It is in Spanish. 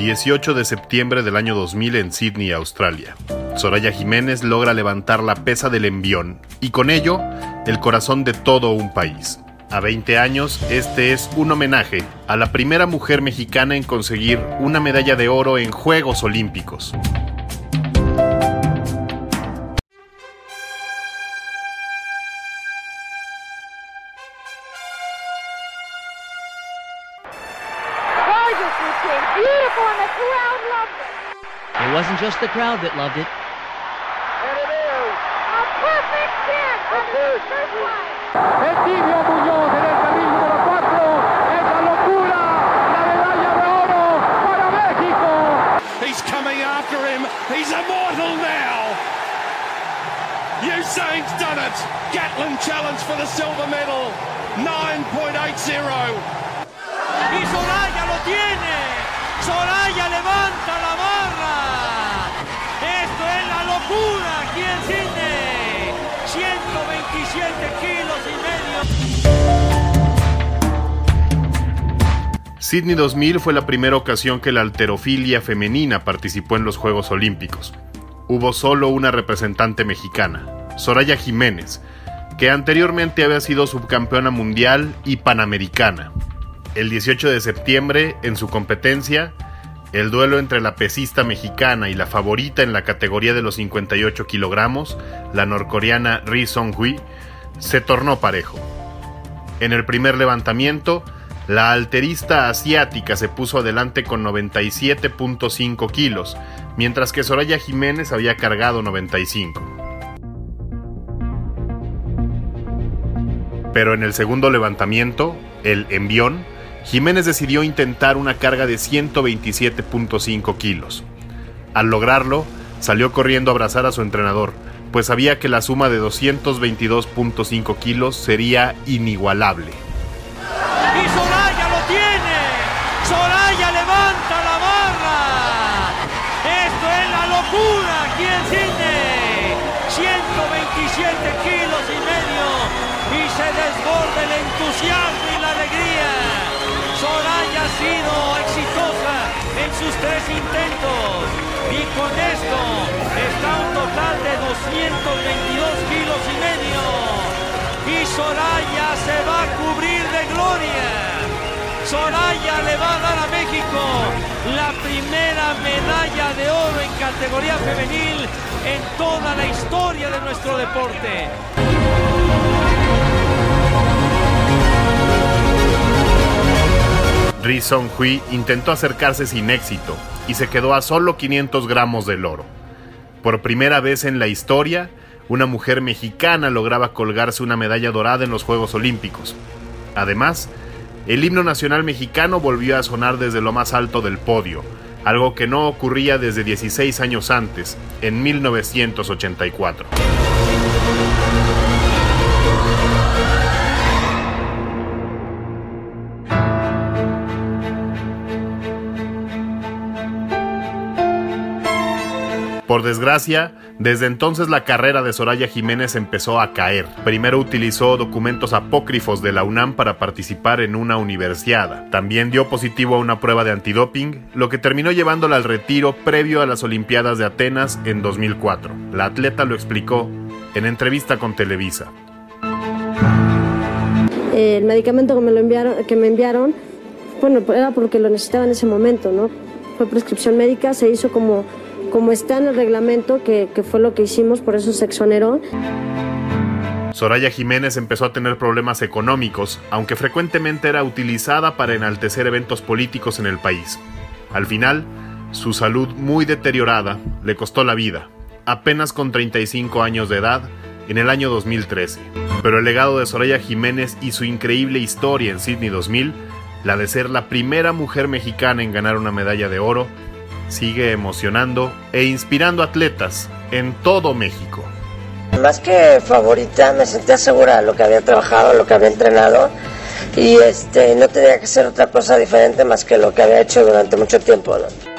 18 de septiembre del año 2000 en Sydney, Australia. Soraya Jiménez logra levantar la pesa del envión y con ello el corazón de todo un país. A 20 años, este es un homenaje a la primera mujer mexicana en conseguir una medalla de oro en Juegos Olímpicos. It wasn't just the crowd that loved it. And it is. A perfect kick. El tibio Muñoz en el carril número 4. Es la locura. La medalla de oro para México. He's coming after him. He's immortal now. Usain's done it. Gatlin challenge for the silver medal. 9.80. Y Soraya lo tiene. Soraya levanta la barra. Esto es la locura aquí en Sydney. 127 kilos y medio. Sydney 2000 fue la primera ocasión que la alterofilia femenina participó en los Juegos Olímpicos. Hubo solo una representante mexicana, Soraya Jiménez, que anteriormente había sido subcampeona mundial y panamericana. El 18 de septiembre, en su competencia, el duelo entre la pesista mexicana y la favorita en la categoría de los 58 kilogramos, la norcoreana Ri Song-hui, se tornó parejo. En el primer levantamiento, la alterista asiática se puso adelante con 97.5 kilos, mientras que Soraya Jiménez había cargado 95. Pero en el segundo levantamiento, el envión, Jiménez decidió intentar una carga de 127.5 kilos. Al lograrlo, salió corriendo a abrazar a su entrenador, pues sabía que la suma de 222.5 kilos sería inigualable. Y Soraya lo tiene. Soraya levanta la barra. Esto es la locura aquí en Sydney. 127 kilos y medio. Y se desborda el entusiasmo y la alegría. Sido exitosa en sus tres intentos. Y con esto está un total de 222 kilos y medio. Y Soraya se va a cubrir de gloria. Soraya le va a dar a México la primera medalla de oro en categoría femenil en toda la historia de nuestro deporte. Ri Song-hui intentó acercarse sin éxito y se quedó a solo 500 gramos del oro. Por primera vez en la historia, una mujer mexicana lograba colgarse una medalla dorada en los Juegos Olímpicos. Además, el himno nacional mexicano volvió a sonar desde lo más alto del podio, algo que no ocurría desde 16 años antes, en 1984. Por desgracia, desde entonces la carrera de Soraya Jiménez empezó a caer. Primero utilizó documentos apócrifos de la UNAM para participar en una universiada. También dio positivo a una prueba de antidoping, lo que terminó llevándola al retiro previo a las Olimpiadas de Atenas en 2004. La atleta lo explicó en entrevista con Televisa. El medicamento que me, lo enviaron, que me enviaron, bueno, era porque lo necesitaba en ese momento, ¿no? Fue prescripción médica, se hizo como como está en el reglamento, que, fue lo que hicimos, por eso se exoneró. Soraya Jiménez empezó a tener problemas económicos, aunque frecuentemente era utilizada para enaltecer eventos políticos en el país. Al final, su salud muy deteriorada le costó la vida, apenas con 35 años de edad, en el año 2013. Pero el legado de Soraya Jiménez y su increíble historia en Sydney 2000, la de ser la primera mujer mexicana en ganar una medalla de oro, sigue emocionando e inspirando atletas en todo México. Más que favorita, me sentía segura de lo que había trabajado, lo que había entrenado y este no tenía que hacer otra cosa diferente más que lo que había hecho durante mucho tiempo. ¿no?